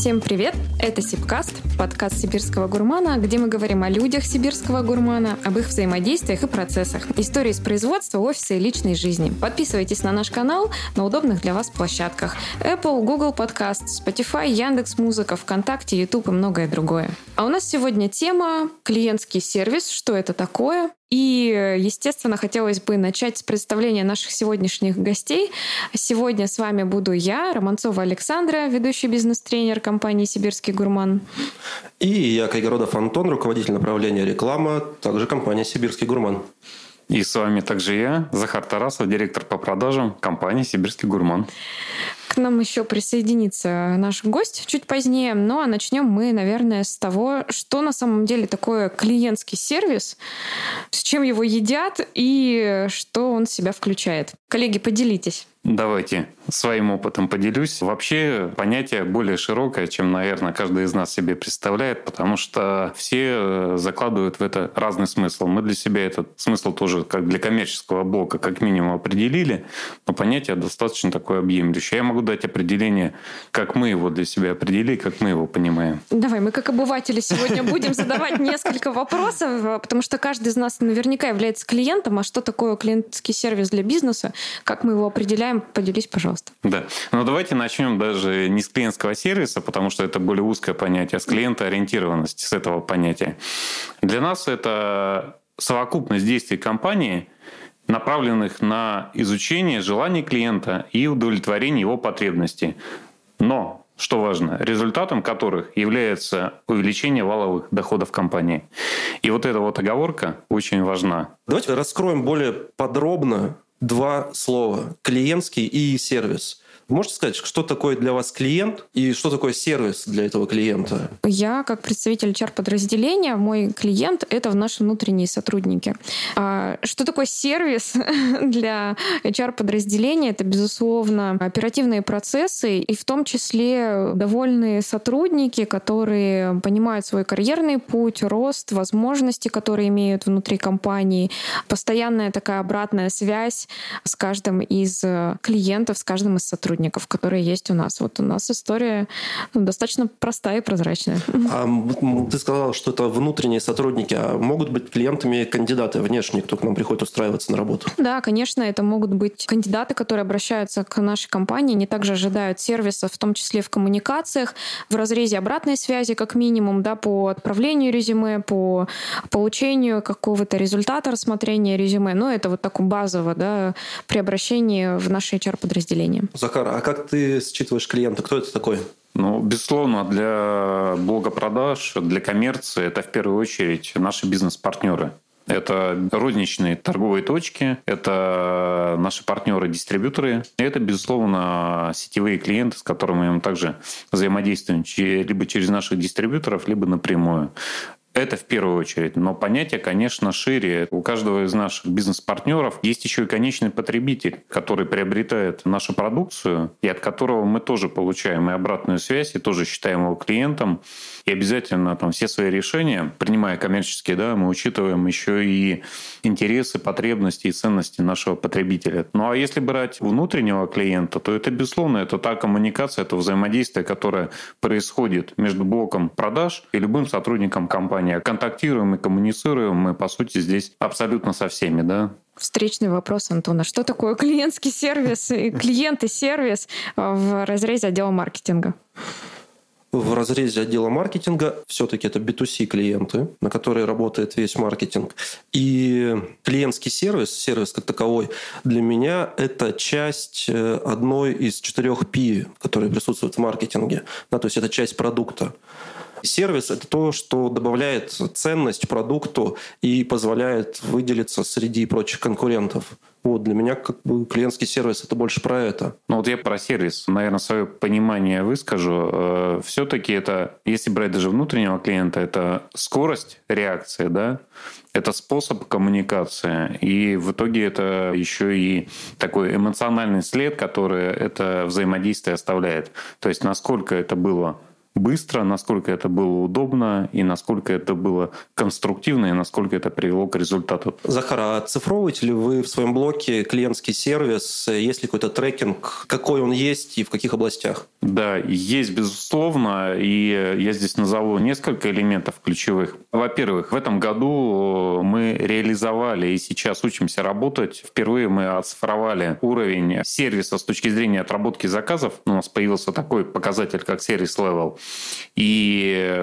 Всем привет! Это Сибкаст, подкаст сибирского гурмана, где мы говорим о людях сибирского гурмана, об их взаимодействиях и процессах, истории из производства, офиса и личной жизни. Подписывайтесь на наш канал на удобных для вас площадках Apple, Google Podcast, Spotify, Яндекс Музыка, ВКонтакте, YouTube и многое другое. А у нас сегодня тема клиентский сервис, что это такое, и, естественно, хотелось бы начать с представления наших сегодняшних гостей. Сегодня с вами буду я, Романцова Александра, ведущий бизнес-тренер компании «Сибирский гурман». И я, Кайгородов Антон, руководитель направления реклама, также компания «Сибирский гурман». И с вами также я, Захар Тарасов, директор по продажам компании «Сибирский гурман». К нам еще присоединится наш гость чуть позднее. Ну а начнем мы, наверное, с того, что на самом деле такое клиентский сервис, с чем его едят и что он в себя включает. Коллеги, поделитесь. Давайте своим опытом поделюсь. Вообще понятие более широкое, чем, наверное, каждый из нас себе представляет, потому что все э, закладывают в это разный смысл. Мы для себя этот смысл тоже как для коммерческого блока как минимум определили, но понятие достаточно такое объемлющее. Я могу дать определение, как мы его для себя определили, как мы его понимаем. Давай, мы как обыватели сегодня будем задавать несколько вопросов, потому что каждый из нас наверняка является клиентом, а что такое клиентский сервис для бизнеса, как мы его определяем, знаем, поделись, пожалуйста. Да. Ну, давайте начнем даже не с клиентского сервиса, потому что это более узкое понятие, а с клиентоориентированности, с этого понятия. Для нас это совокупность действий компании, направленных на изучение желаний клиента и удовлетворение его потребностей. Но что важно, результатом которых является увеличение валовых доходов компании. И вот эта вот оговорка очень важна. Давайте раскроем более подробно два слова – клиентский и сервис. Можете сказать, что такое для вас клиент и что такое сервис для этого клиента? Я, как представитель HR-подразделения, мой клиент — это наши внутренние сотрудники. А что такое сервис для HR-подразделения? Это, безусловно, оперативные процессы и в том числе довольные сотрудники, которые понимают свой карьерный путь, рост, возможности, которые имеют внутри компании, постоянная такая обратная связь с каждым из клиентов, с каждым из сотрудников сотрудников, которые есть у нас. Вот у нас история ну, достаточно простая и прозрачная. А ты сказала, что это внутренние сотрудники, а могут быть клиентами кандидаты внешние, кто к нам приходит устраиваться на работу? Да, конечно, это могут быть кандидаты, которые обращаются к нашей компании, они также ожидают сервиса, в том числе в коммуникациях, в разрезе обратной связи, как минимум, да, по отправлению резюме, по получению какого-то результата рассмотрения резюме. Ну, это вот такое базово, да, при обращении в наше HR-подразделение. Захар, а как ты считываешь клиента? Кто это такой? Ну, безусловно, для блога продаж, для коммерции это в первую очередь наши бизнес-партнеры. Это розничные торговые точки, это наши партнеры-дистрибьюторы, и это, безусловно, сетевые клиенты, с которыми мы также взаимодействуем либо через наших дистрибьюторов, либо напрямую. Это в первую очередь. Но понятие, конечно, шире. У каждого из наших бизнес-партнеров есть еще и конечный потребитель, который приобретает нашу продукцию, и от которого мы тоже получаем и обратную связь, и тоже считаем его клиентом. И обязательно там все свои решения, принимая коммерческие, да, мы учитываем еще и интересы, потребности и ценности нашего потребителя. Ну а если брать внутреннего клиента, то это, безусловно, это та коммуникация, это взаимодействие, которое происходит между блоком продаж и любым сотрудником компании. Контактируем и коммуницируем мы, по сути, здесь абсолютно со всеми, да. Встречный вопрос, Антона. Что такое клиентский сервис и клиент и сервис в разрезе отдела маркетинга? в разрезе отдела маркетинга все-таки это B2C клиенты, на которые работает весь маркетинг. И клиентский сервис, сервис как таковой, для меня это часть э, одной из четырех P, которые присутствуют в маркетинге. Да, то есть это часть продукта. Сервис — это то, что добавляет ценность продукту и позволяет выделиться среди прочих конкурентов. Вот для меня как бы клиентский сервис это больше про это. Ну вот я про сервис, наверное, свое понимание выскажу. Э, Все-таки это, если брать даже внутреннего клиента, это скорость реакции, да, это способ коммуникации. И в итоге это еще и такой эмоциональный след, который это взаимодействие оставляет. То есть насколько это было быстро, насколько это было удобно и насколько это было конструктивно и насколько это привело к результату. Захар, а оцифровываете ли вы в своем блоке клиентский сервис? Есть ли какой-то трекинг? Какой он есть и в каких областях? Да, есть, безусловно. И я здесь назову несколько элементов ключевых. Во-первых, в этом году мы реализовали и сейчас учимся работать. Впервые мы оцифровали уровень сервиса с точки зрения отработки заказов. У нас появился такой показатель, как сервис level. И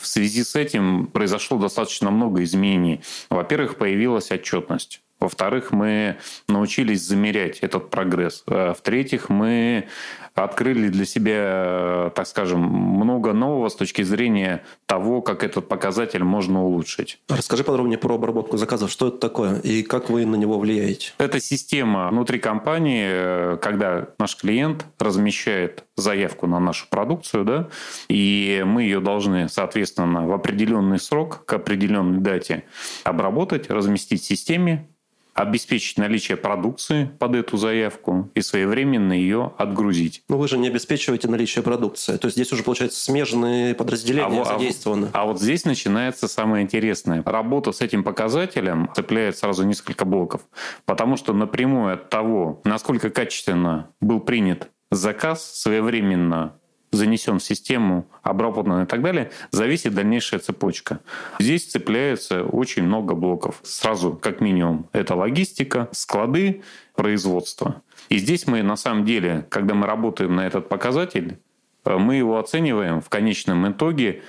в связи с этим произошло достаточно много изменений. Во-первых, появилась отчетность. Во-вторых, мы научились замерять этот прогресс. А в-третьих, мы открыли для себя, так скажем, много нового с точки зрения того, как этот показатель можно улучшить. Расскажи подробнее про обработку заказов. Что это такое и как вы на него влияете? Это система внутри компании, когда наш клиент размещает заявку на нашу продукцию, да, и мы ее должны, соответственно, в определенный срок, к определенной дате обработать, разместить в системе, обеспечить наличие продукции под эту заявку и своевременно ее отгрузить. Но вы же не обеспечиваете наличие продукции. То есть здесь уже, получается, смежные подразделения а, задействованы. А, а вот здесь начинается самое интересное. Работа с этим показателем цепляет сразу несколько блоков. Потому что напрямую от того, насколько качественно был принят заказ, своевременно занесен в систему, обработан и так далее, зависит дальнейшая цепочка. Здесь цепляется очень много блоков. Сразу, как минимум, это логистика, склады, производство. И здесь мы на самом деле, когда мы работаем на этот показатель, э, мы его оцениваем в конечном итоге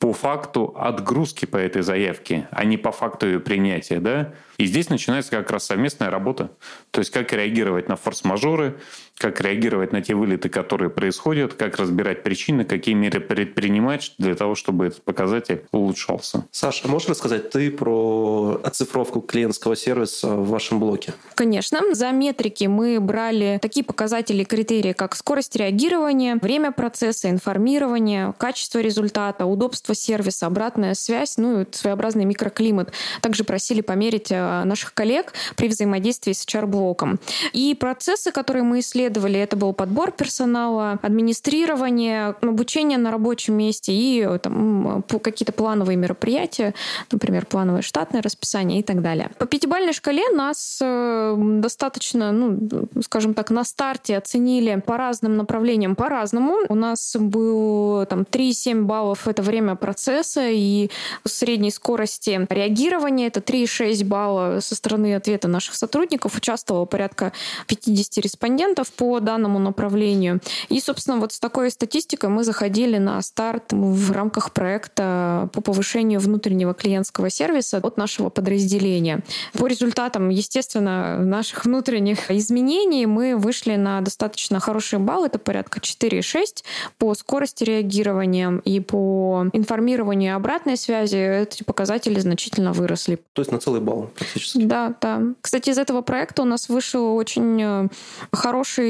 по факту отгрузки по этой заявке, а не по факту ее принятия. Да? И здесь начинается как раз совместная работа. То есть как реагировать на форс-мажоры, как реагировать на те вылеты, которые происходят, как разбирать причины, какие меры предпринимать для того, чтобы этот показатель улучшался. Саша, можешь рассказать ты про оцифровку клиентского сервиса в вашем блоке? Конечно. За метрики мы брали такие показатели, критерии, как скорость реагирования, время процесса, информирование, качество результата, удобство сервиса, обратная связь, ну и своеобразный микроклимат. Также просили померить э, наших коллег при взаимодействии с HR-блоком. И процессы, которые мы исследовали, исследовали. Это был подбор персонала, администрирование, обучение на рабочем месте и там, какие-то плановые мероприятия, например, плановое штатное расписание и так далее. По пятибалльной шкале нас э, достаточно, ну, скажем так, на старте оценили по разным направлениям по-разному. У нас был там 3,7 баллов — это время процесса и средней скорости реагирования — это 3,6 балла со стороны ответа наших сотрудников. Участвовало порядка 50 респондентов по данному направлению. И, собственно, вот с такой статистикой мы заходили на старт в рамках проекта по повышению внутреннего клиентского сервиса от нашего подразделения. По результатам, естественно, наших внутренних изменений мы вышли на достаточно хороший балл, это порядка 4,6 по скорости реагирования и по информированию обратной связи эти показатели значительно выросли. То есть на целый балл практически? Да, да. Кстати, из этого проекта у нас вышел очень э,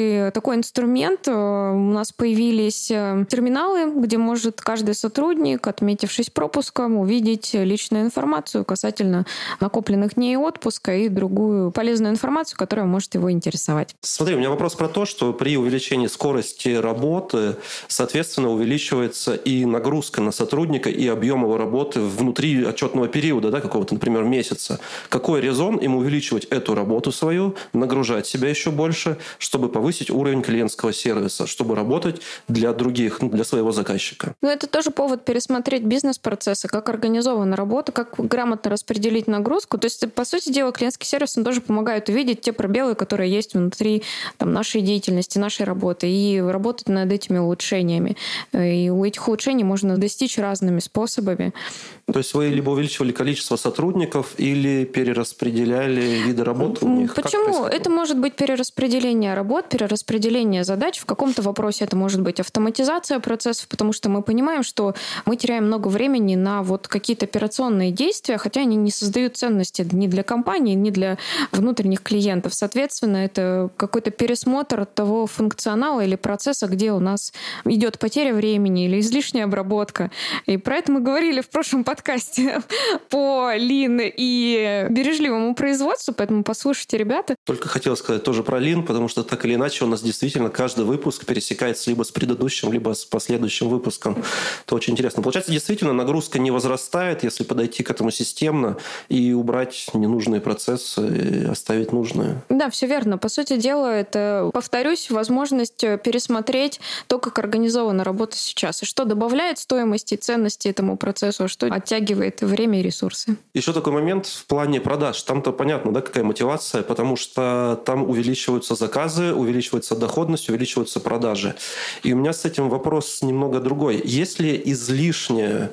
хороший такой инструмент. Э, у нас появились э, терминалы, где может каждый сотрудник, отметившись пропуском, увидеть личную информацию касательно накопленных дней отпуска и другую полезную информацию, которая может его интересовать. Смотри, у меня вопрос про то, что при увеличении скорости работы, соответственно, увеличивается и нагрузка на сотрудника, и объем его работы внутри отчетного периода, да, какого-то, например, месяца. Какой резон им увеличивать эту работу свою, нагружать себя еще больше, чтобы повысить уровень клиентского сервиса, чтобы работать для других, ну, для своего заказчика. Ну, это тоже повод пересмотреть бизнес-процессы, как организована работа, как грамотно распределить нагрузку. То есть, по сути дела, клиентский сервис он тоже помогает увидеть те пробелы, которые есть внутри там, нашей деятельности, нашей работы, и работать над этими улучшениями. И у этих улучшений можно достичь разными способами. То есть вы либо увеличивали количество сотрудников, или перераспределяли виды работы у них? Почему? Это может быть перераспределение работ, перераспределение задач. В каком-то вопросе это может быть автоматизация процессов, потому что мы понимаем, что мы теряем много времени на вот какие-то операционные действия, хотя они не создают ценности ни для компании, ни для внутренних клиентов. Соответственно, это какой-то пересмотр того функционала или процесса, где у нас идет потеря времени или излишняя обработка. И про это мы говорили в прошлом подкасте по лин и бережливому производству, поэтому послушайте, ребята. Только хотел сказать тоже про лин, потому что так или иначе у нас действительно каждый выпуск пересекается либо с предыдущим, либо с последующим выпуском. Это очень интересно. Получается, действительно, нагрузка не возрастает, если подойти к этому системно и убрать ненужные процессы, и оставить нужные. Да, все верно. По сути дела, это, повторюсь, возможность пересмотреть то, как организована работа сейчас, и что добавляет стоимости и ценности этому процессу, а что оттягивает время и ресурсы. Еще такой момент в плане продаж. Там-то понятно, да, какая мотивация, потому что там увеличиваются заказы, увеличивается доходность, увеличиваются продажи. И у меня с этим вопрос немного другой. Если излишняя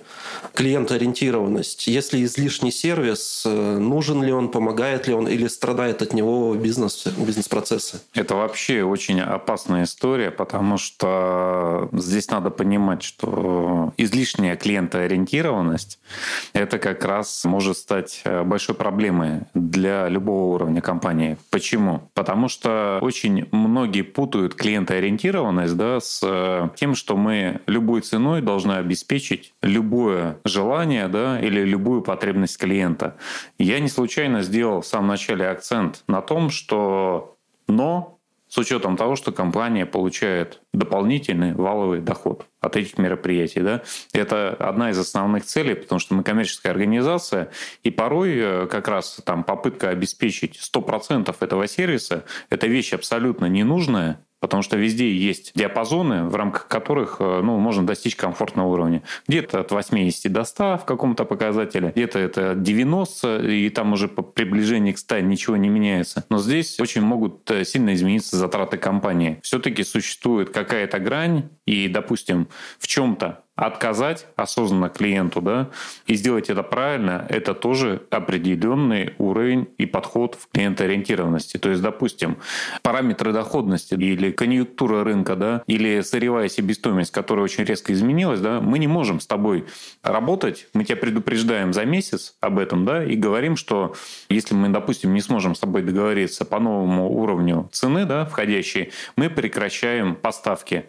клиентоориентированность, если излишний сервис, нужен ли он, помогает ли он или страдает от него бизнес, бизнес-процессы? Это вообще очень опасная история, потому что здесь надо понимать, что излишняя клиентоориентированность – это как раз может стать большой проблемой для любого уровня компании. Почему? Потому что очень многие путают клиентоориентированность да, с тем, что мы любой ценой должны обеспечить любое желание да, или любую потребность клиента. Я не случайно сделал в самом начале акцент на том, что но с учетом того, что компания получает дополнительный валовый доход от этих мероприятий. Да? Это одна из основных целей, потому что мы коммерческая организация, и порой э, как раз там попытка обеспечить 100% этого сервиса – это вещь абсолютно ненужная, Потому что везде есть диапазоны, в рамках которых э, ну, можно достичь комфортного уровня. Где-то от 80 до 100 в каком-то показателе, где-то это 90, и там уже по приближении к 100 ничего не меняется. Но здесь очень могут э, сильно измениться затраты компании. Все-таки существует какая-то грань, и, допустим, в чем-то отказать осознанно клиенту, да, и сделать это правильно, это тоже определенный уровень и подход в клиентоориентированности. То есть, допустим, параметры доходности или конъюнктура рынка, да, или сырьевая себестоимость, которая очень резко изменилась, да, мы не можем с тобой работать, мы тебя предупреждаем за месяц об этом, да, и говорим, что если мы, допустим, не сможем с тобой договориться по новому уровню цены, да, входящей, мы прекращаем поставки.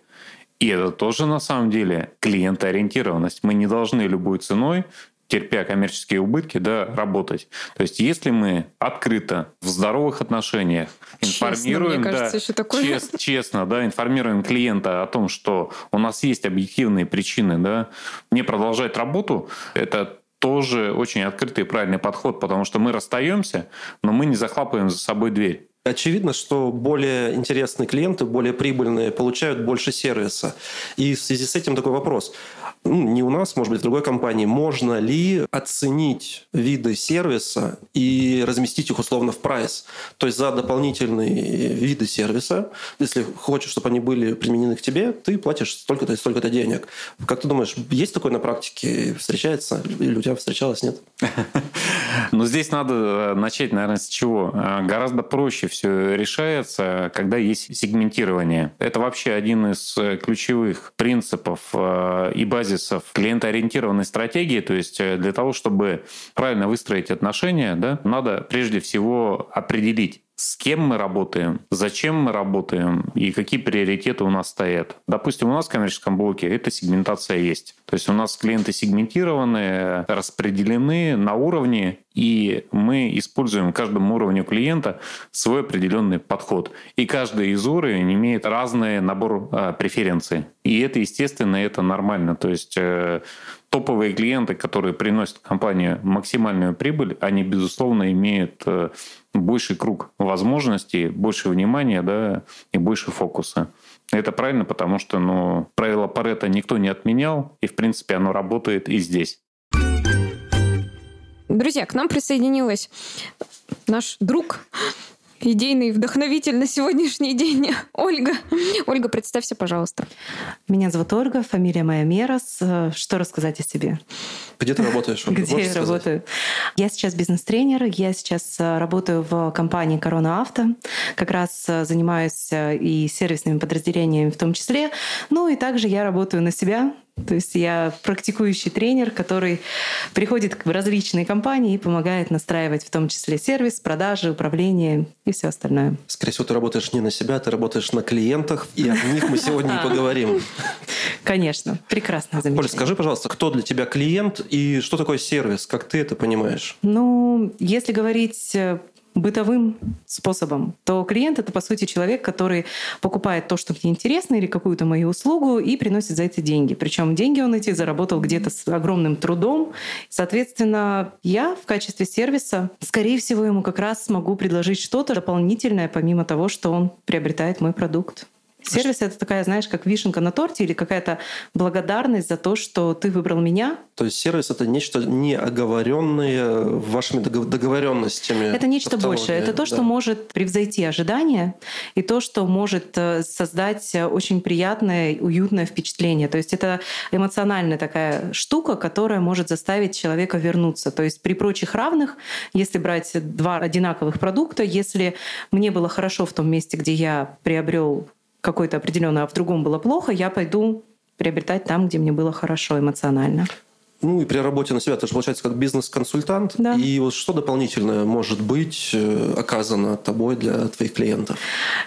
И это тоже на самом деле клиентоориентированность. Мы не должны любой ценой терпя коммерческие убытки, да, работать. То есть, если мы открыто в здоровых отношениях информируем, честно, кажется, да, еще такое. Чест, честно, да, информируем клиента о том, что у нас есть объективные причины, да, не продолжать работу, это тоже очень открытый и правильный подход, потому что мы расстаемся, но мы не захлапываем за собой дверь. Очевидно, что более интересные клиенты, более прибыльные, получают больше сервиса. И в связи с этим такой вопрос ну, не у нас, может быть, в другой компании, можно ли оценить виды сервиса и разместить их условно в прайс? То есть за дополнительные виды сервиса, если хочешь, чтобы они были применены к тебе, ты платишь столько-то и столько-то денег. Как ты думаешь, есть такое на практике? Встречается? Или у тебя встречалось, нет? Ну, здесь надо э, начать, наверное, с чего? Э, гораздо проще все решается, когда есть сегментирование. Это вообще один из э, ключевых принципов и базисов клиентоориентированной стратегии, то есть э, для того, чтобы правильно выстроить отношения, да, надо прежде всего определить, с кем мы работаем, зачем мы работаем и какие приоритеты у нас стоят. Допустим, у нас в коммерческом блоке эта сегментация есть. То есть у нас клиенты сегментированы, распределены на уровне, и мы используем каждому уровню клиента свой определенный подход. И каждый из уровней имеет разный набор а, преференций. И это, естественно, это нормально. То есть э, топовые клиенты, которые приносят компании максимальную прибыль, они, безусловно, имеют э, больший круг возможностей, больше внимания да, и больше фокуса. Это правильно, потому что ну, правило Паретта никто не отменял, и, в принципе, оно работает и здесь. Друзья, к нам присоединилась наш друг, идейный вдохновитель на сегодняшний день Ольга. Ольга, представься, пожалуйста. Меня зовут Ольга, фамилия моя Мерас. Что рассказать о себе? Где ты работаешь? Ольга? Где я сказать? работаю? Я сейчас бизнес-тренер. Я сейчас э, работаю в компании «Корона Авто». Как раз э, занимаюсь э, и сервисными подразделениями в том числе. Ну и также я работаю на себя То есть я практикующий тренер, который приходит в различные компании и помогает настраивать в том числе сервис, продажи, управление и все остальное. Скорее всего, ты работаешь не на себя, ты работаешь на клиентах, и о них мы сегодня и поговорим. Конечно, прекрасно. Оль, скажи, пожалуйста, кто для тебя клиент и что такое сервис? Как ты это понимаешь? Ну, если говорить э, бытовым способом, то клиент — это, по сути, человек, который покупает то, что мне интересно, или какую-то мою услугу, и приносит за это деньги. Причем деньги он эти заработал где-то с огромным трудом. Соответственно, я в качестве сервиса, скорее всего, ему как раз смогу предложить что-то дополнительное, помимо того, что он приобретает мой продукт. Сервис — это такая, знаешь, как вишенка на торте или какая-то благодарность за то, что ты выбрал меня. То есть сервис — это нечто неоговоренное вашими договоренностями. Это нечто большее. Это то, что да. может превзойти ожидания и то, что может э, создать очень приятное, уютное впечатление. То есть это эмоциональная такая штука, которая может заставить человека вернуться. То есть при прочих равных, если брать два одинаковых продукта, если мне было хорошо в том месте, где я приобрел какой-то определенный, а в другом было плохо, я пойду приобретать там, где мне было хорошо эмоционально. Ну и при работе на себя ты же получается как бизнес-консультант. Да. И вот что дополнительное может быть э, оказано тобой для твоих клиентов?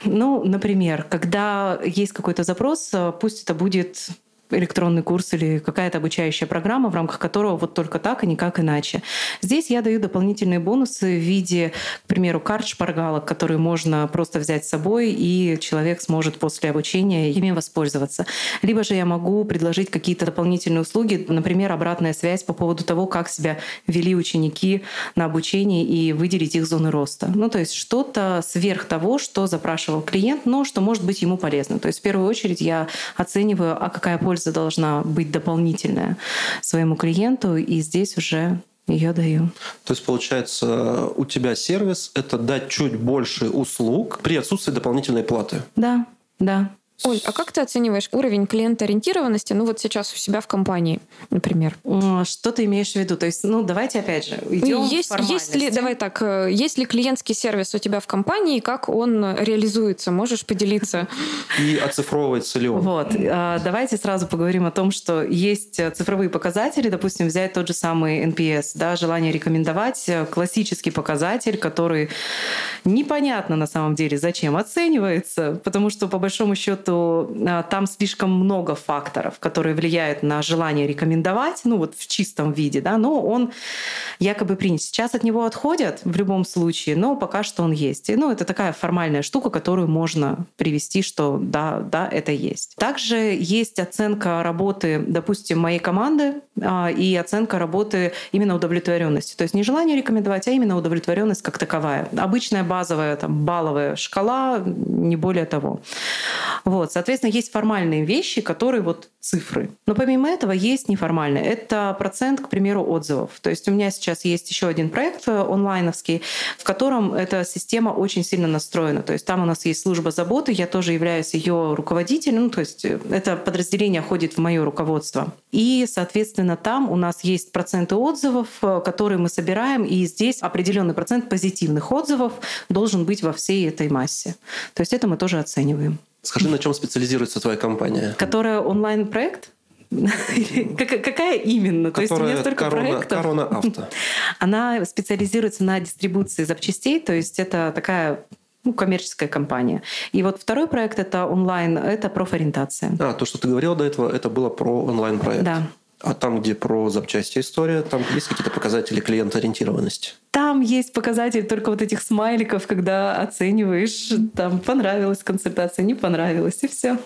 Ну, например, когда есть какой-то запрос, э, пусть это будет электронный курс или какая-то обучающая программа, в рамках которого вот только так и никак иначе. Здесь я даю дополнительные бонусы в виде, к примеру, карт шпаргалок, которые можно просто взять с собой, и человек сможет после обучения ими воспользоваться. Либо же я могу предложить какие-то дополнительные услуги, например, обратная связь по поводу того, как себя вели ученики на обучении и выделить их зоны роста. Ну, то есть что-то сверх того, что запрашивал клиент, но что может быть ему полезно. То есть в первую очередь я оцениваю, а какая польза польза должна быть дополнительная своему клиенту, и здесь уже ее даю. То есть, получается, у тебя сервис — это дать чуть больше услуг при отсутствии дополнительной платы? Да, да. Оль, а как ты оцениваешь уровень клиентоориентированности, ну вот сейчас у себя в компании, например? Что ты имеешь в виду? То есть, ну давайте опять же идем есть, есть ли, давай так, э, есть ли клиентский сервис у тебя в компании, как он реализуется? Можешь поделиться? И оцифровывается ли он? Вот, а, давайте сразу поговорим о том, что есть цифровые показатели, допустим, взять тот же самый NPS, да, желание рекомендовать, э, классический показатель, который непонятно на самом деле зачем оценивается, потому что по большому счету что а, там слишком много факторов, которые влияют на желание рекомендовать, ну вот в чистом виде, да, но он якобы принят. Сейчас от него отходят в любом случае, но пока что он есть. И, ну, это такая формальная штука, которую можно привести, что да, да, это есть. Также есть оценка работы, допустим, моей команды а, и оценка работы именно удовлетворенности. То есть не желание рекомендовать, а именно удовлетворенность как таковая. Обычная базовая там, балловая шкала, не более того. Вот, соответственно, есть формальные вещи, которые вот цифры. Но помимо этого есть неформальные. Это процент, к примеру, отзывов. То есть у меня сейчас есть еще один проект э, онлайновский, в котором эта система очень сильно настроена. То есть там у нас есть служба заботы, я тоже являюсь ее руководителем. Ну, то есть э, это подразделение ходит в мое руководство. И, соответственно, там у нас есть проценты отзывов, э, которые мы собираем, и здесь определенный процент позитивных отзывов должен быть во всей этой массе. То есть это мы тоже оцениваем. Скажи, на чем специализируется твоя компания? Которая онлайн-проект? Какая именно? То есть у меня столько проектов. Корона Авто. Она специализируется на дистрибуции запчастей, то есть это такая ну, коммерческая компания. И вот второй проект это онлайн, это профориентация. А, то, что ты говорил до этого, это было про онлайн-проект. Да. А там, где про запчасти история, там есть какие-то показатели клиентоориентированности? Там есть показатель только вот этих смайликов, когда оцениваешь, там понравилась консультация, не понравилась, и все.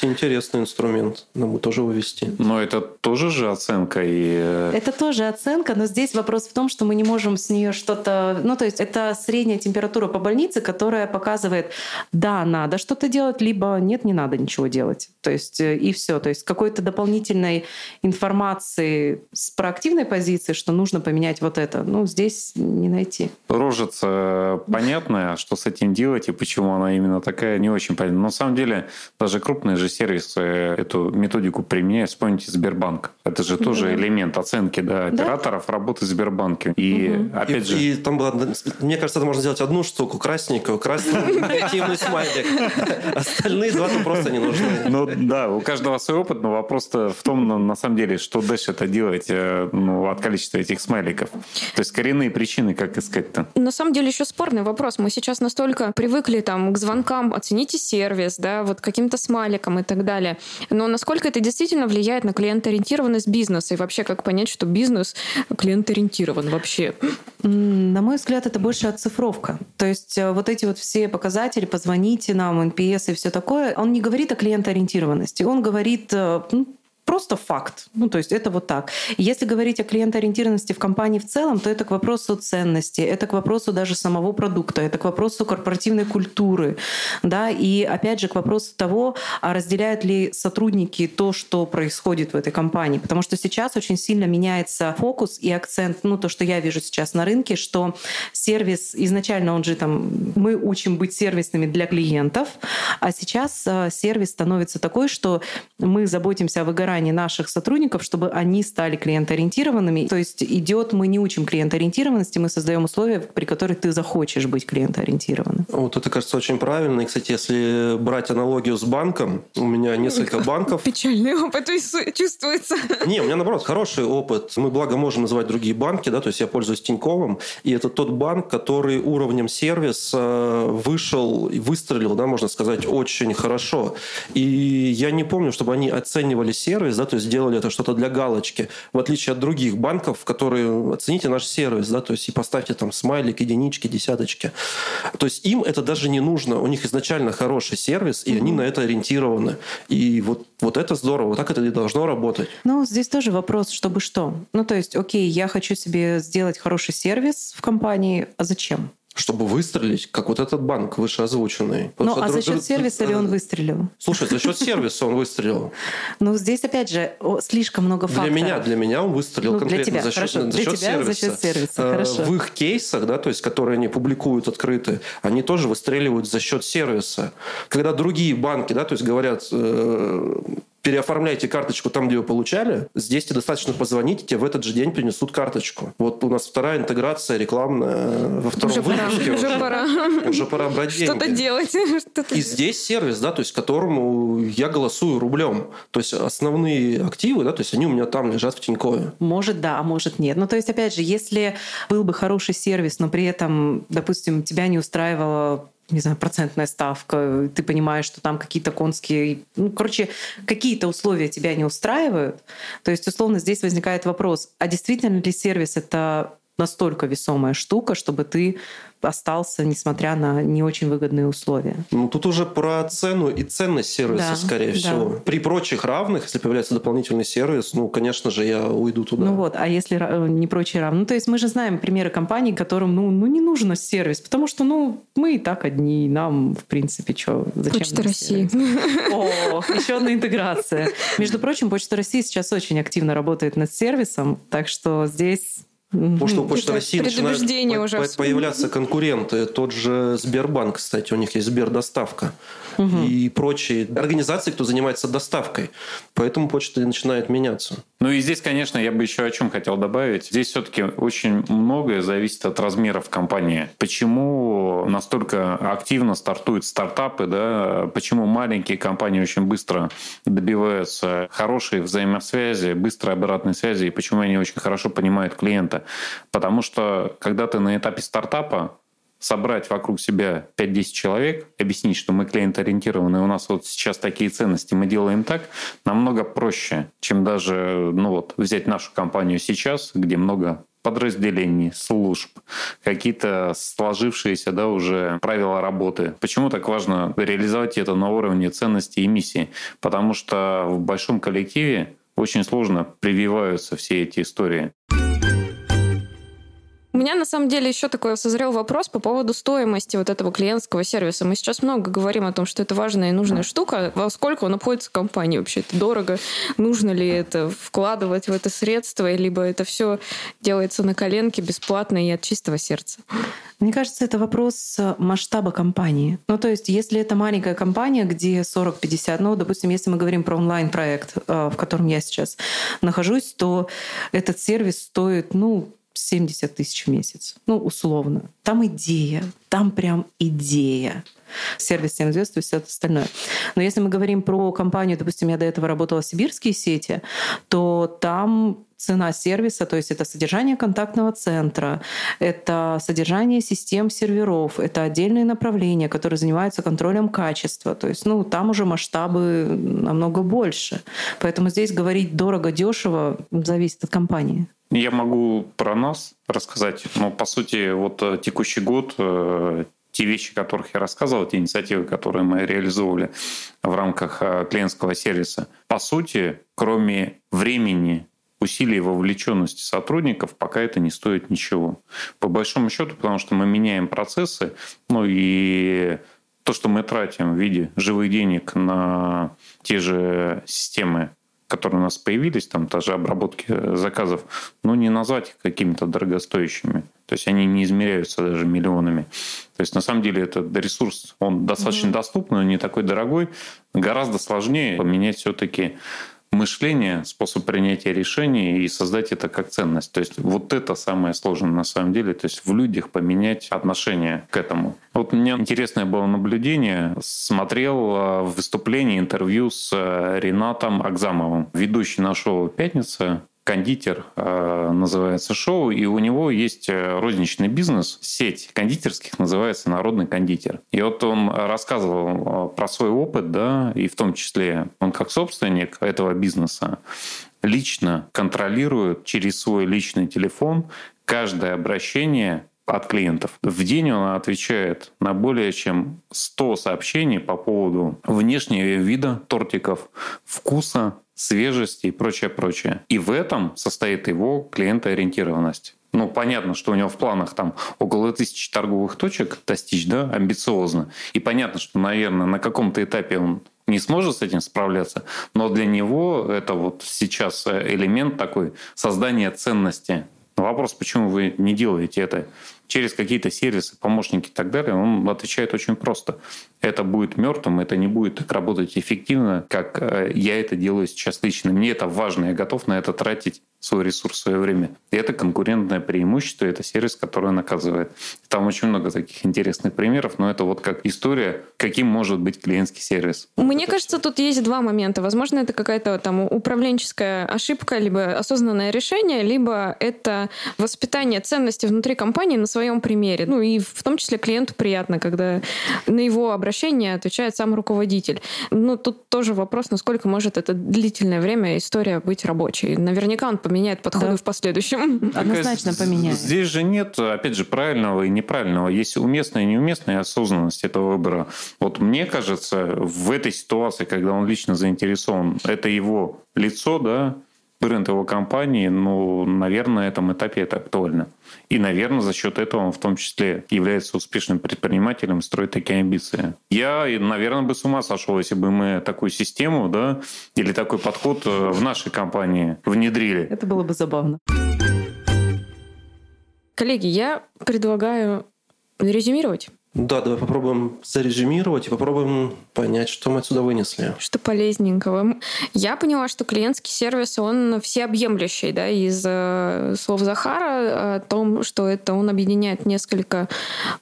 Кстати, интересный инструмент. Нам бы тоже увести. Но это тоже же оценка. И... Э, это тоже оценка, но здесь вопрос в том, что мы не можем с нее что-то... Ну, то есть это средняя температура по больнице, которая показывает, да, надо что-то делать, либо нет, не надо ничего делать. То есть э, и все. То есть какой-то дополнительной информации с проактивной позиции, что нужно поменять вот это, ну, здесь не найти. Рожица понятная, что с этим делать и почему она именно такая, не очень понятно. Но на самом деле даже крупные же сервисы эту методику применяют. Вспомните Сбербанк. Это же тоже да. элемент оценки да, операторов да? работы в Сбербанке. И угу. опять и, же... И там было, мне кажется, это можно сделать одну штуку, красненькую, красную, негативный смайлик. Остальные два просто не нужны. Ну да, у каждого свой опыт, но вопрос-то в том, на самом деле, что дальше это делать э, ну, от количества этих смайликов. То есть коренные причины, как искать-то? На самом деле еще спорный вопрос. Мы сейчас настолько привыкли там к звонкам, оцените сервис, да, вот каким-то смайликам и так далее. Но насколько это действительно влияет на клиентоориентированность бизнеса и вообще как понять, что бизнес клиентоориентирован вообще? На мой взгляд, это больше оцифровка. То есть э, вот эти вот все показатели, позвоните нам, NPS и все такое, он не говорит о клиентоориентированности, он говорит э, ну, просто факт. Ну, то есть это вот так. Если говорить о клиентоориентированности в компании в целом, то это к вопросу ценности, это к вопросу даже самого продукта, это к вопросу корпоративной культуры, да, и опять же к вопросу того, а разделяют ли сотрудники то, что происходит в этой компании. Потому что сейчас очень сильно меняется фокус и акцент, ну, то, что я вижу сейчас на рынке, что сервис, изначально он же там, мы учим быть сервисными для клиентов, а сейчас э, сервис становится такой, что мы заботимся о выгорании воспитании наших сотрудников, чтобы они стали клиентоориентированными. То есть идет, мы не учим клиентоориентированности, мы создаем условия, при которых ты захочешь быть клиентоориентированным. Вот это кажется очень правильно. И, кстати, если брать аналогию с банком, у меня несколько банков. Печальный опыт чувствуется. Не, у меня наоборот хороший опыт. Мы, благо, можем называть другие банки, да, то есть я пользуюсь Тиньковым, и это тот банк, который уровнем сервиса вышел и выстрелил, да, можно сказать, очень хорошо. И я не помню, чтобы они оценивали сервис сервис, да, то есть сделали это что-то для галочки, в отличие от других банков, которые оцените наш сервис, да, то есть и поставьте там смайлик, единички, десяточки. То есть им это даже не нужно, у них изначально хороший сервис, и mm-hmm. они на это ориентированы. И вот, вот это здорово, вот так это и должно работать. Ну, здесь тоже вопрос, чтобы что. Ну, то есть, окей, я хочу себе сделать хороший сервис в компании, а зачем? Чтобы выстрелить, как вот этот банк вышеозвученный. Ну, а за счет сервиса ли он выстрелил? Слушай, за счет сервиса он выстрелил. Ну, здесь, опять же, слишком много факторов. Для меня, для меня он выстрелил ну, конкретно за счет, сервиса. Э. В их кейсах, да, то есть, которые они публикуют открыты, они тоже выстреливают за счет сервиса. Когда другие банки, да, то есть говорят, э, переоформляйте карточку там, где вы получали. Здесь тебе достаточно позвонить, тебе в этот же день принесут карточку. Вот у нас вторая интеграция рекламная во втором уже выпуске. Пора, уже, уже пора. Уже пора брать деньги. Что-то делать. Что-то И здесь сервис, да, то есть которому я голосую рублем. То есть основные активы, да, то есть они у меня там лежат в Тинькове. Может, да, а может, нет. Ну, то есть, опять же, если был бы хороший сервис, но при этом, допустим, тебя не устраивало не знаю, процентная ставка, ты понимаешь, что там какие-то конские... Ну, короче, какие-то условия тебя не устраивают. То есть, условно, здесь возникает вопрос, а действительно ли сервис — это настолько весомая штука, чтобы ты остался, несмотря на не очень выгодные условия. Ну, тут уже про цену и ценность сервиса, да, скорее да. всего. При прочих равных, если появляется дополнительный сервис, ну, конечно же, я уйду туда. Ну вот, а если не прочие равные? Ну, то есть мы же знаем примеры компаний, которым, ну, ну не нужен сервис, потому что, ну, мы и так одни, нам, в принципе, что, зачем Почта России. О, еще одна интеграция. Между прочим, Почта России сейчас очень активно работает над сервисом, так что здесь Потому что у Почты России начинают уже появляться конкуренты. Тот же Сбербанк, кстати, у них есть Сбердоставка угу. и прочие организации, кто занимается доставкой. Поэтому почта начинает меняться. Ну и здесь, конечно, я бы еще о чем хотел добавить. Здесь все-таки очень многое зависит от размеров компании. Почему настолько активно стартуют стартапы, да? почему маленькие компании очень быстро добиваются хорошей взаимосвязи, быстрой обратной связи, и почему они очень хорошо понимают клиента. Потому что когда ты на этапе стартапа, собрать вокруг себя 5-10 человек, объяснить, что мы клиент-ориентированы, у нас вот сейчас такие ценности, мы делаем так, намного проще, чем даже ну вот, взять нашу компанию сейчас, где много подразделений, служб, какие-то сложившиеся да, уже правила работы. Почему так важно реализовать это на уровне ценностей и миссии? Потому что в большом коллективе очень сложно прививаются все эти истории. У меня на самом деле еще такой созрел вопрос по поводу стоимости вот этого клиентского сервиса. Мы сейчас много говорим о том, что это важная и нужная штука. Во сколько он обходится компании вообще? Это дорого? Нужно ли это вкладывать в это средства? Либо это все делается на коленке бесплатно и от чистого сердца? Мне кажется, это вопрос э, масштаба компании. Ну, то есть, если это маленькая компания, где 40-50, ну, допустим, если мы говорим про онлайн-проект, э, в котором я сейчас нахожусь, то этот сервис стоит, ну, 70 тысяч в месяц. Ну, условно. Там идея, там прям идея. Сервис всем и все остальное. Но если мы говорим про компанию, допустим, я до этого работала в сибирские сети, то там цена сервиса, то есть это содержание контактного центра, это содержание систем серверов, это отдельные направления, которые занимаются контролем качества. То есть ну, там уже масштабы намного больше. Поэтому здесь говорить дорого-дешево зависит от компании. Я могу про нас рассказать. Но, по сути, вот э, текущий год, э, те вещи, о которых я рассказывал, те инициативы, которые мы реализовывали в рамках э, клиентского сервиса, по сути, кроме времени усилий вовлеченности сотрудников, пока это не стоит ничего. По большому счету, потому что мы меняем процессы, ну и то, что мы тратим в виде живых денег на те же системы которые у нас появились, там даже обработки э, заказов, ну, не назвать их какими-то дорогостоящими. То есть они не измеряются даже миллионами. То есть на самом деле этот ресурс, он достаточно mm-hmm. доступный, но не такой дорогой. Гораздо сложнее поменять все-таки мышление, способ принятия решений и создать это как ценность. То есть вот это самое сложное на самом деле, то есть в людях поменять отношение к этому. Вот меня интересное было наблюдение. Смотрел э, выступление, интервью с э, Ренатом Акзамовым, ведущий на шоу «Пятница», кондитер э, называется шоу, и у него есть э, розничный бизнес, сеть кондитерских называется «Народный кондитер». И вот он рассказывал э, про свой опыт, да, и в том числе он как собственник этого бизнеса лично контролирует через свой личный телефон каждое обращение от клиентов. В день он отвечает на более чем 100 сообщений по поводу внешнего вида тортиков, вкуса, свежести и прочее, прочее. И в этом состоит его клиентоориентированность. Ну, понятно, что у него в планах там около тысячи торговых точек достичь, да, амбициозно. И понятно, что, наверное, на каком-то этапе он не сможет с этим справляться, но для него это вот сейчас элемент такой создания ценности. вопрос, почему вы не делаете это через какие-то сервисы, помощники и так далее, он отвечает очень просто. Это будет мертвым, это не будет так работать эффективно, как э, я это делаю сейчас лично. Мне это важно, я готов на это тратить свой ресурс, свое время. И это конкурентное преимущество, это сервис, который наказывает. Там очень много таких интересных примеров, но это вот как история, каким может быть клиентский сервис. Мне это кажется, все. тут есть два момента. Возможно, это какая-то там управленческая ошибка, либо осознанное решение, либо это воспитание ценностей внутри компании на своем примере. Ну и в том числе клиенту приятно, когда на его обращение отвечает сам руководитель. Ну тут тоже вопрос, насколько может это длительное время история быть рабочей. Наверняка он поменяет подходы да. в последующем. Однозначно поменяет. Здесь же нет, опять же, правильного и неправильного. Есть уместная и неуместная осознанность этого выбора. Вот мне кажется, в этой ситуации, когда он лично заинтересован, это его лицо, да, бренд его компании, ну, наверное, на этом этапе это актуально. И, наверное, за счет этого он в том числе является успешным предпринимателем строит такие амбиции. Я, наверное, бы с ума сошел, если бы мы такую систему, да, или такой подход э, в нашей компании внедрили. Это было бы забавно. Коллеги, я предлагаю резюмировать. Да, давай попробуем зарезюмировать и попробуем понять, что мы отсюда вынесли. Что полезненького. Я поняла, что клиентский сервис, он всеобъемлющий, да, из э, слов Захара о том, что это он объединяет несколько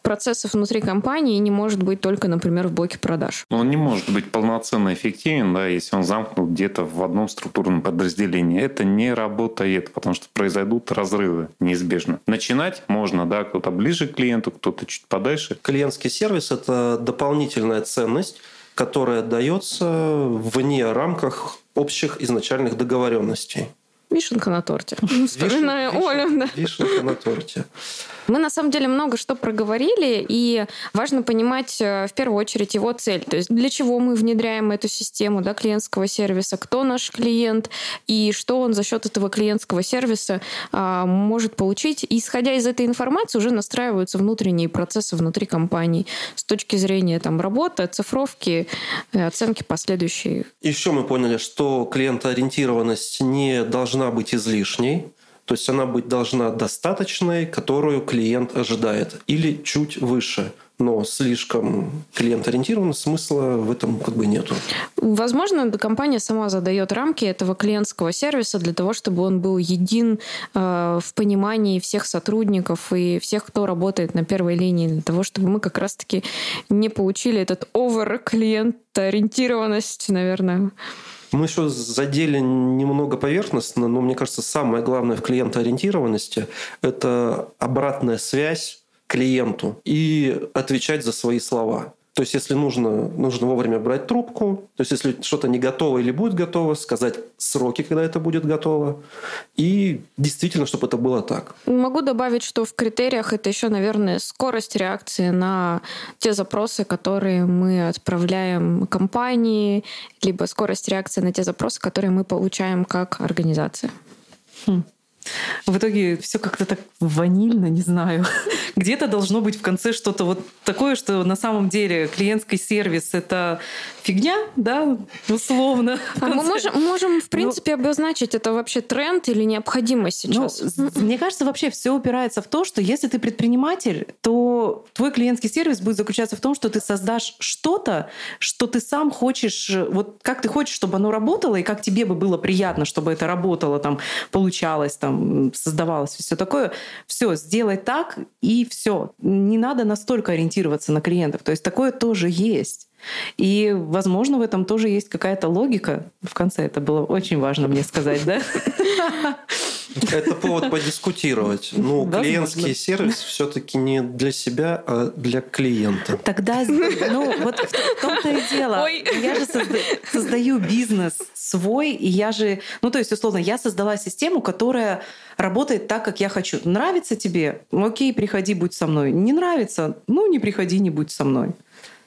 процессов внутри компании и не может быть только, например, в блоке продаж. Он не может быть полноценно эффективен, да, если он замкнут где-то в одном структурном подразделении. Это не работает, потому что произойдут разрывы неизбежно. Начинать можно, да, кто-то ближе к клиенту, кто-то чуть подальше клиентский сервис – это дополнительная ценность, которая дается вне рамках общих изначальных договоренностей. Вишенка на торте. Вспоминаю Олю. Да. Вишенка на торте. Мы на самом деле много что проговорили, и важно понимать э, в первую очередь его цель. То есть для чего мы внедряем эту систему да, клиентского сервиса, кто наш клиент и что он за счет этого клиентского сервиса а, может получить. И исходя из этой информации уже настраиваются внутренние процессы внутри компании с точки зрения там, работы, оцифровки, э, оценки последующей. Еще мы поняли, что клиентоориентированность не должна быть излишней То есть она быть должна достаточной, которую клиент ожидает, или чуть выше – но слишком клиент-ориентированно смысла в этом как бы нету. Возможно, компания сама задает рамки этого клиентского сервиса для того, чтобы он был един э, в понимании всех сотрудников и всех, кто работает на первой линии, для того, чтобы мы как раз-таки не получили этот овер клиент-ориентированность, наверное. Мы еще задели немного поверхностно, но мне кажется, самое главное в клиентоориентированности – это обратная связь клиенту и отвечать за свои слова. То есть, если нужно, нужно вовремя брать трубку, то есть, если что-то не готово или будет готово, сказать сроки, когда это будет готово, и действительно, чтобы это было так. Могу добавить, что в критериях это еще, наверное, скорость реакции на те запросы, которые мы отправляем компании, либо скорость реакции на те запросы, которые мы получаем как организация. Хм. В итоге все как-то так ванильно, не знаю. Где-то должно быть в конце что-то вот такое, что на самом деле клиентский сервис — это фигня, да, условно. А мы можем, можем, в принципе, ну, обозначить, это вообще тренд или необходимость ну, сейчас? Ну, мне кажется, вообще все упирается в то, что если ты предприниматель, то твой клиентский сервис будет заключаться в том, что ты создашь что-то, что ты сам хочешь, вот как ты хочешь, чтобы оно работало, и как тебе бы было приятно, чтобы это работало, там, получалось, там, создавалось, все такое. Все, сделай так, и все. Не надо настолько ориентироваться на клиентов. То есть такое тоже есть. И, возможно, в этом тоже есть какая-то логика. В конце это было очень важно мне сказать, да? Это повод подискутировать. Ну, клиентский сервис все-таки не для себя, а для клиента. Тогда, ну, вот в том-то и дело. Ой. Я же созда- создаю бизнес свой, и я же, ну, то есть, условно, я создала систему, которая работает так, как я хочу. Нравится тебе? Окей, приходи, будь со мной. Не нравится? Ну, не приходи, не будь со мной.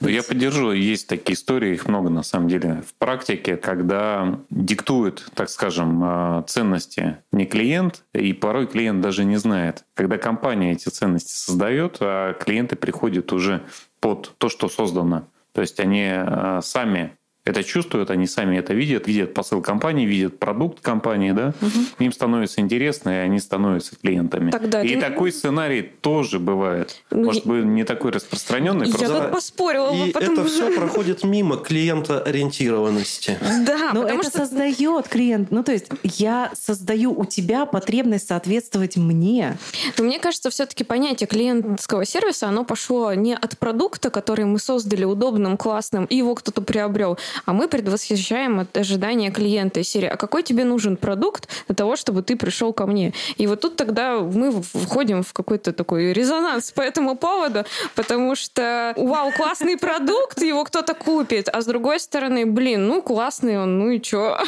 Ну, я поддержу, есть такие истории, их много на самом деле в практике, когда диктует, так скажем, а, ценности не клиент, и порой клиент даже не знает. Когда компания эти ценности создает, а клиенты приходят уже под то, что создано. То есть они а, сами это чувствуют, они сами это видят, видят посыл компании, видят продукт компании, да, угу. им становится интересно, и они становятся клиентами. Тогда и ты... такой сценарий тоже бывает. Ну, Может быть, не такой распространенный. Я просто... тут поспорила. И потому... это все проходит мимо клиента ориентированности. Да, но это что... создает клиент. Ну, то есть я создаю у тебя потребность соответствовать мне. Но мне кажется, все-таки понятие клиентского сервиса, оно пошло не от продукта, который мы создали удобным, классным, и его кто-то приобрел, а мы предвосхищаем от ожидания клиента из серии, а какой тебе нужен продукт для того, чтобы ты пришел ко мне? И вот тут тогда мы входим в какой-то такой резонанс по этому поводу, потому что, вау, классный продукт, его кто-то купит, а с другой стороны, блин, ну классный он, ну и чё?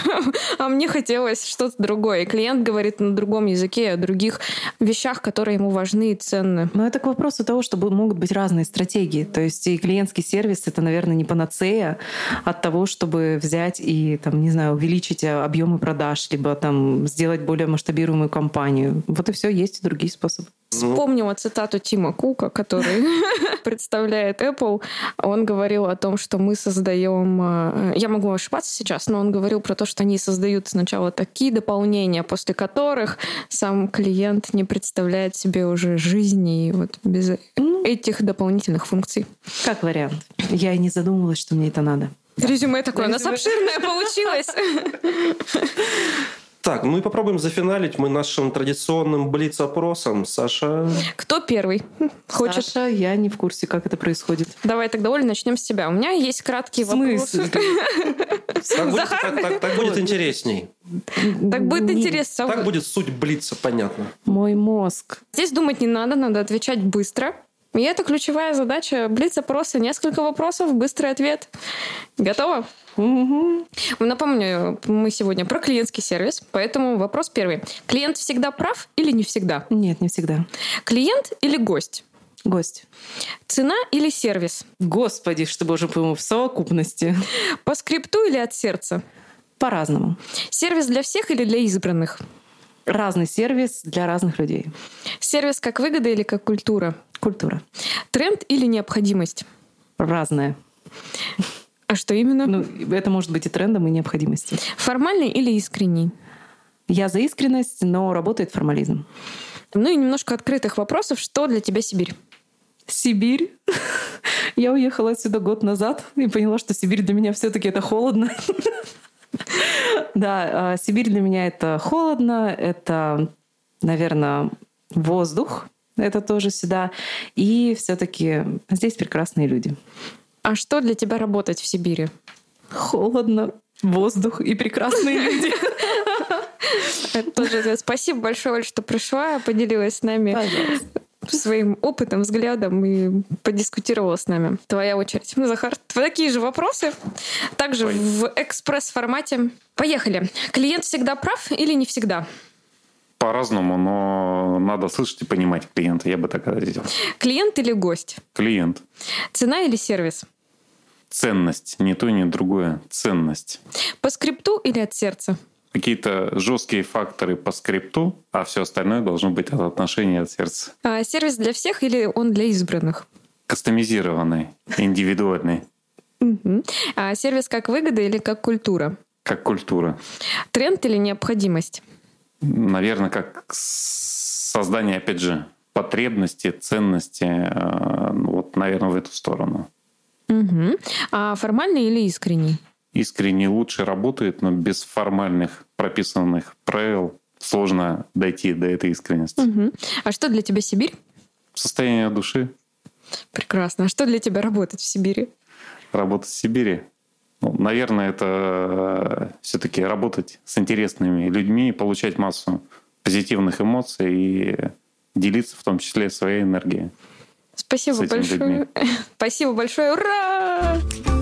А мне хотелось что-то другое. И клиент говорит на другом языке, о других вещах, которые ему важны и ценны. Но это к вопросу того, что могут быть разные стратегии. То есть и клиентский сервис — это, наверное, не панацея от того, того, чтобы взять и, там, не знаю, увеличить э, объемы продаж, либо там сделать более масштабируемую компанию. Вот и все, есть и другие способы. Вспомнила цитату Тима Кука, который представляет Apple. Он говорил о том, что мы создаем... Э, я могу ошибаться сейчас, но он говорил про то, что они создают сначала такие дополнения, после которых сам клиент не представляет себе уже жизни вот без ну. этих дополнительных функций. Как вариант. Я и не задумывалась, что мне это надо. Резюме такое. У нас обширное получилось. Так, ну и попробуем зафиналить мы нашим традиционным блиц-опросом. Саша... Кто первый хочет? Саша, я не в курсе, как это происходит. Давай тогда, Оля, начнем с тебя. У меня есть краткий вопрос. Так будет, так, так, так будет интересней. Так будет интересно. Так будет суть блица, понятно. Мой мозг. Здесь думать не надо, надо отвечать быстро. И это ключевая задача блиц-опроса. Несколько вопросов, быстрый ответ. Готово? Угу. Напомню, мы сегодня про клиентский сервис, поэтому вопрос первый. Клиент всегда прав или не всегда? Нет, не всегда. Клиент или гость? Гость. Цена или сервис? Господи, что, боже мой, в совокупности. По скрипту или от сердца? По-разному. Сервис для всех или для избранных? Разный сервис для разных людей. Сервис как выгода или как культура? Культура. Тренд или необходимость? Разное. А что именно? Ну, это может быть и трендом, и необходимостью. Формальный или искренний? Я за искренность, но работает формализм. Ну и немножко открытых вопросов. Что для тебя Сибирь? Сибирь. Я уехала отсюда год назад и поняла, что Сибирь для меня все-таки это холодно. Да, а, Сибирь для меня это холодно, это, наверное, воздух, это тоже сюда. И все-таки здесь прекрасные люди. А что для тебя работать в Сибири? Холодно, воздух и прекрасные люди. Это тоже спасибо большое, Оль, что пришла, поделилась с нами. Пожалуйста своим опытом, взглядом и подискутировала с нами. Твоя очередь. Ну, Захар, такие же вопросы. Также Ой. в экспресс-формате. Поехали. Клиент всегда прав или не всегда? По-разному, но надо слышать и понимать клиента. Я бы так ответил. Клиент или гость? Клиент. Цена или сервис? Ценность. Не то, ни другое. Ценность. По скрипту или от сердца? какие-то жесткие факторы по скрипту, а все остальное должно быть от отношения от сердца. А сервис для всех или он для избранных? Кастомизированный, индивидуальный. А сервис как выгода или как культура? Как культура. Тренд или необходимость? Наверное, как создание, опять же, потребности, ценности, э, вот, наверное, в эту сторону. Угу. А формальный или искренний? искренне лучше работает, но без формальных прописанных правил сложно дойти до этой искренности. Угу. А что для тебя Сибирь? Состояние души. Прекрасно. А что для тебя работать в Сибири? Работать в Сибири? Ну, наверное, это э, все-таки работать с интересными людьми, получать массу позитивных эмоций и делиться в том числе своей энергией. Спасибо большое. Людьми. Спасибо большое. Ура!